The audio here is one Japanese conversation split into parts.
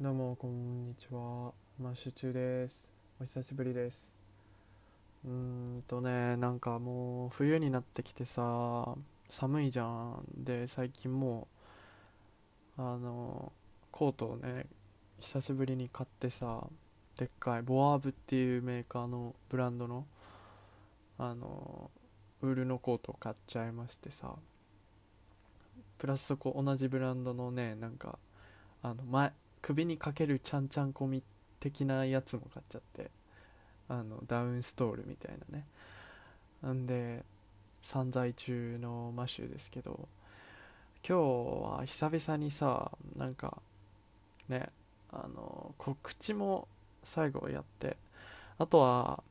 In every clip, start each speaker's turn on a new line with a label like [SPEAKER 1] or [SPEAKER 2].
[SPEAKER 1] どうもこんにちは。マッシュ中です。お久しぶりです。うーんとねなんかもう冬になってきてさ寒いじゃん。で最近もうあのコートをね久しぶりに買ってさでっかいボアーブっていうメーカーのブランドのあのウールのコートを買っちゃいましてさ。プラスそこ同じブランドのねなんかあの前首にかけるちゃんちゃんこみ的なやつも買っちゃってあのダウンストールみたいなね。なんで散在中のマシューですけど今日は久々にさなんかねあの告知も最後やってあとは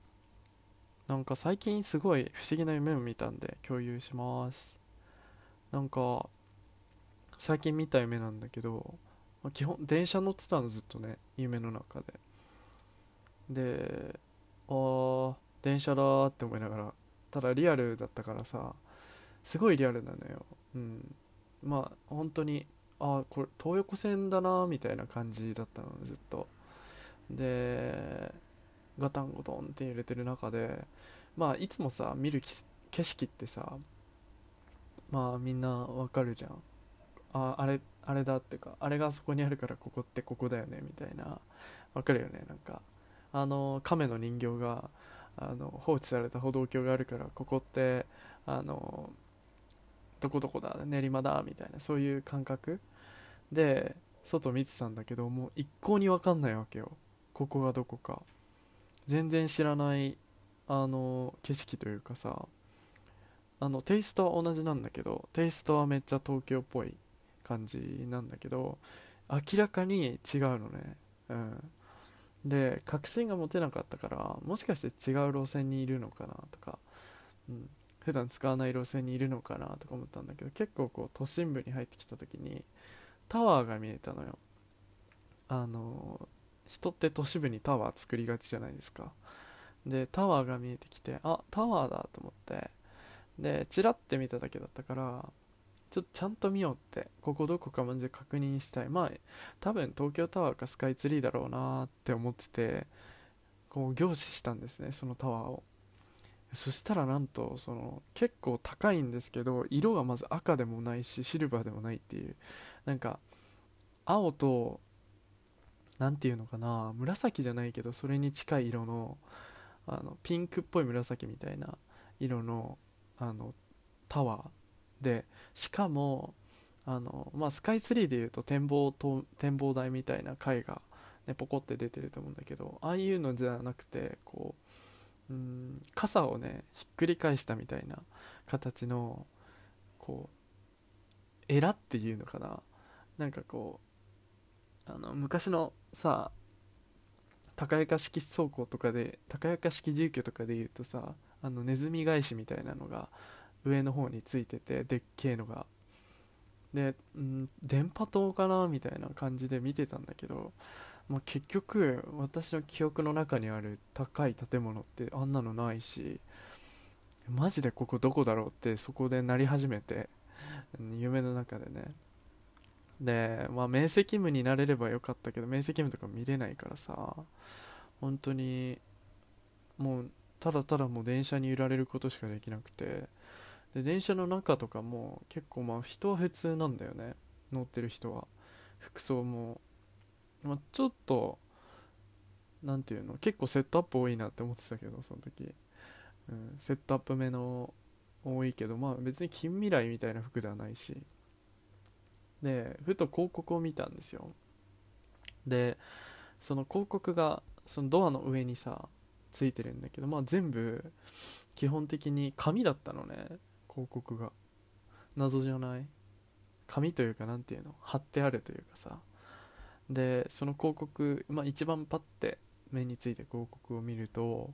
[SPEAKER 1] なんか最近すごい不思議な夢を見たんで共有します。なんか最近見た夢なんだけどまあ基本電車乗ってたのずっとね夢の中で。であー電車だって思いながらただリアルだったからさすごいリアルなのよ。うん。まあ本当にあーこれ東横線だなみたいな感じだったのずっと。でガタンゴトンって揺れてる中でまあいつもさ見る景色ってさまあみんなわかるじゃん。ああれあれだっていうかあれがそこにあるからここってここだよねみたいなわかるよね？なんかあの亀の人形があの放置された歩道橋があるからここってあのどこどこだ練馬だみたいなそういう感覚？で外見てたんだけどもう一向に分かんないわけよ。ここがどこか。全然知らないあの景色というかさ。あのテイストは同じなんだけどテイストはめっちゃ東京っぽい。感じなんだけど明らかに違うのね。うん。で確信が持てなかったからもしかして違う路線にいるのかなとか、うん、普段使わない路線にいるのかなとか思ったんだけど結構こう都心部に入ってきた時にタワーが見えたのよ。あの人って都市部にタワー作りがちじゃないですか。でタワーが見えてきてあタワーだと思って。でチラッて見ただけだったからちょっとちゃんと見ようって。ここどこかマジで確認したい。まあ多分東京タワーかスカイツリーだろうなって思っててこう凝視したんですねそのタワーを。そしたらなんとその結構高いんですけど色がまず赤でもないしシルバーでもないっていう。なんか青と何ていうのかな紫じゃないけどそれに近い色のあのピンクっぽい紫みたいな色のあのタワー。でしかもあの、まあ、スカイツリーでいうと展望と展望台みたいな階が、ね、ポコって出てると思うんだけどああいうのじゃなくてこううん傘をねひっくり返したみたいな形のこうエラっていうのかな。なんかこうあの昔のさ高床式倉庫とかで高床式住居とかでいうとさあのネズミ返しみたいなのが上の方についててでっけえのが。で、ん、電波塔かなみたいな感じで見てたんだけど、まあ、結局私の記憶の中にある高い建物ってあんなのないしマジでここどこだろうってそこでなり始めて夢の中でね。でまあ明晰夢になれればよかったけど明晰夢とか見れないからさ本当にもうただただもう電車に揺られることしかできなくてで電車の中とかも結構まあ人は普通なんだよね。乗ってる人は。服装も、まあ、ちょっと何ていうの？結構セットアップ多いなって思ってたけどその時、うん、セットアップ目の多いけどまあ別に近未来みたいな服ではないし。でふと広告を見たんですよ。でその広告がそのドアの上にさついてるんだけどまあ全部基本的に紙だったのね。広告が。謎じゃない？紙というか何ていうの？貼ってあるというかさ。でその広告、まあ、一番パッて目について広告を見ると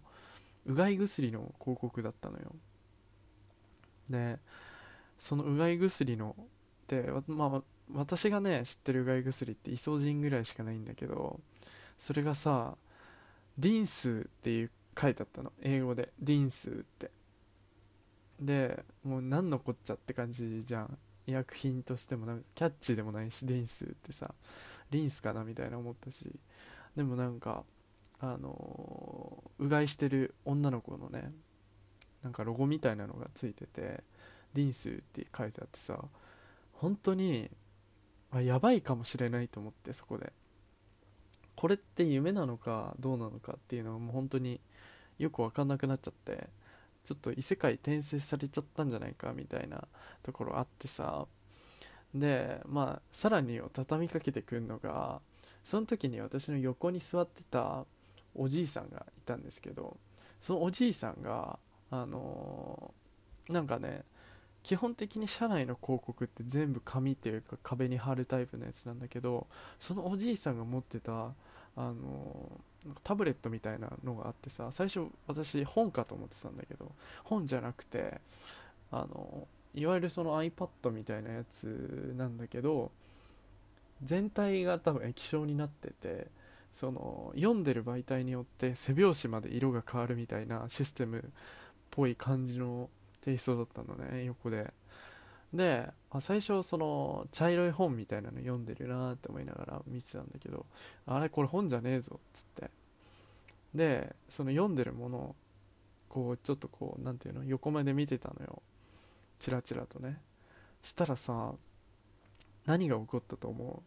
[SPEAKER 1] うがい薬の広告だったのよ。でそのうがい薬ので、まあ、私がね知ってるうがい薬ってイソジンぐらいしかないんだけどそれがさディンスっていう書いてあったの。英語で。ディンスって。でもう何のこっちゃって感じじゃん。医薬品としてもなんかキャッチでもないしリンスってさリンスかなみたいな思ったし。でもなんかあのー、うがいしてる女の子のねなんかロゴみたいなのがついててリンスって書いてあってさ本当にあやばいかもしれないと思ってそこで。これって夢なのかどうなのかっていうのがもう本当によく分かんなくなっちゃって。ちょっと異世界転生されちゃったんじゃないかみたいなところあってさ。でまあさらに畳みかけてくるのがその時に私の横に座ってたおじいさんがいたんですけどそのおじいさんがあのー、なんかね基本的に社内の広告って全部紙っていうか壁に貼るタイプのやつなんだけどそのおじいさんが持ってたあのタブレットみたいなのがあってさ最初私本かと思ってたんだけど本じゃなくてあのいわゆるその iPad みたいなやつなんだけど全体が多分液晶になっててその読んでる媒体によって背拍子まで色が変わるみたいなシステムっぽい感じのテイストだったのね横で。で最初その茶色い本みたいなの読んでるなって思いながら見てたんだけどあれこれ本じゃねえぞっつって。でその読んでるものをこうちょっとこう何ていうの横目で見てたのよ。チラチラとね。したらさ何が起こったと思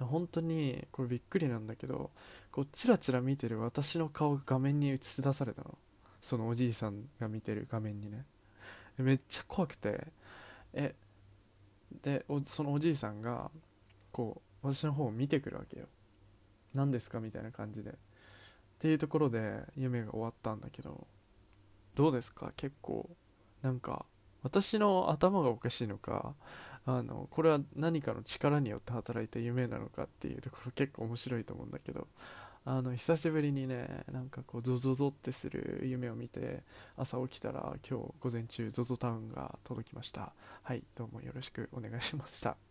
[SPEAKER 1] う？本当にこれびっくりなんだけどこうチラチラ見てる私の顔が画面に映し出されたの。そのおじいさんが見てる画面にね。めっちゃ怖くて。えでそのおじいさんがこう私の方を見てくるわけよ。何ですか？みたいな感じで。っていうところで夢が終わったんだけどどうですか？結構なんか私の頭がおかしいのかあのこれは何かの力によって働いた夢なのかっていうところ結構面白いと思うんだけどあの久しぶりにねなんかこうゾゾゾってする夢を見て朝起きたら今日午前中ゾゾタウンが届きました。はいどうもよろしくお願いしました。